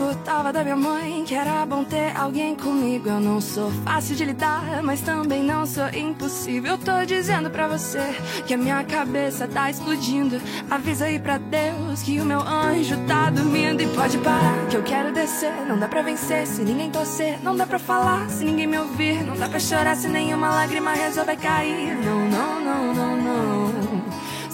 escutava da minha mãe que era bom ter alguém comigo. Eu não sou fácil de lidar, mas também não sou impossível. Eu tô dizendo pra você que a minha cabeça tá explodindo. Avisa aí pra Deus que o meu anjo tá dormindo. E pode parar, que eu quero descer. Não dá pra vencer se ninguém torcer. Não dá pra falar se ninguém me ouvir. Não dá pra chorar se nenhuma lágrima resolver cair. Não, não, não, não, não.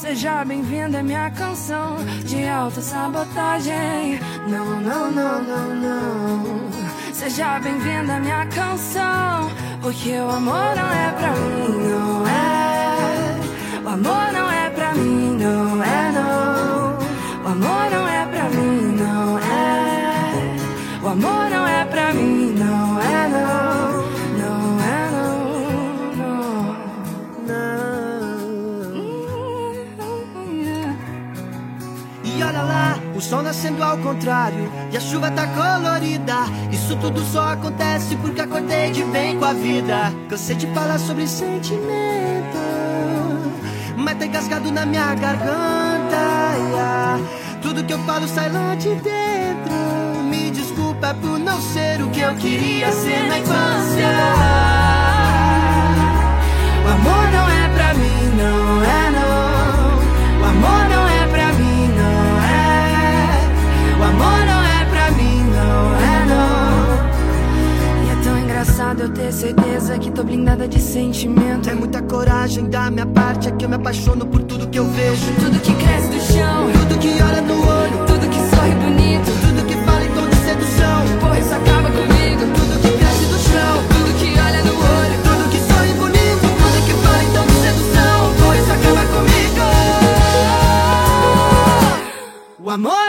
Seja bem-vinda à minha canção de autossabotagem. Não, não, não, não, não. Seja bem-vinda à minha canção. Porque o amor não é pra mim, não é. E olha lá, o sol nascendo ao contrário E a chuva tá colorida. Isso tudo só acontece porque acordei de bem com a vida. Cansei de falar sobre sentimento Mas tá engasgado na minha garganta. Tudo que eu falo sai lá de dentro. Me desculpa por não ser o que eu queria ser na infância ter certeza que tô blindada de sentimento. É muita coragem da minha parte É que eu me apaixono por tudo que eu vejo Tudo que cresce do chão, Tudo que olha no olho tudo que sorri bonito. Tudo que fala em tom de sedução Porra, isso acaba comigo. Tudo que cresce do chão Tudo que olha no olho. Tudo que sorri bonito Tudo que fala em tom de sedução Pois isso acaba comigo O amor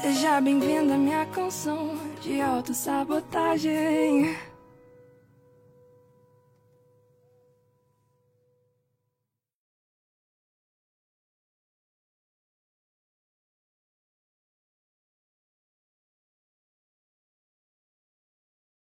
Seja bem-vinda à minha canção de autossabotagem.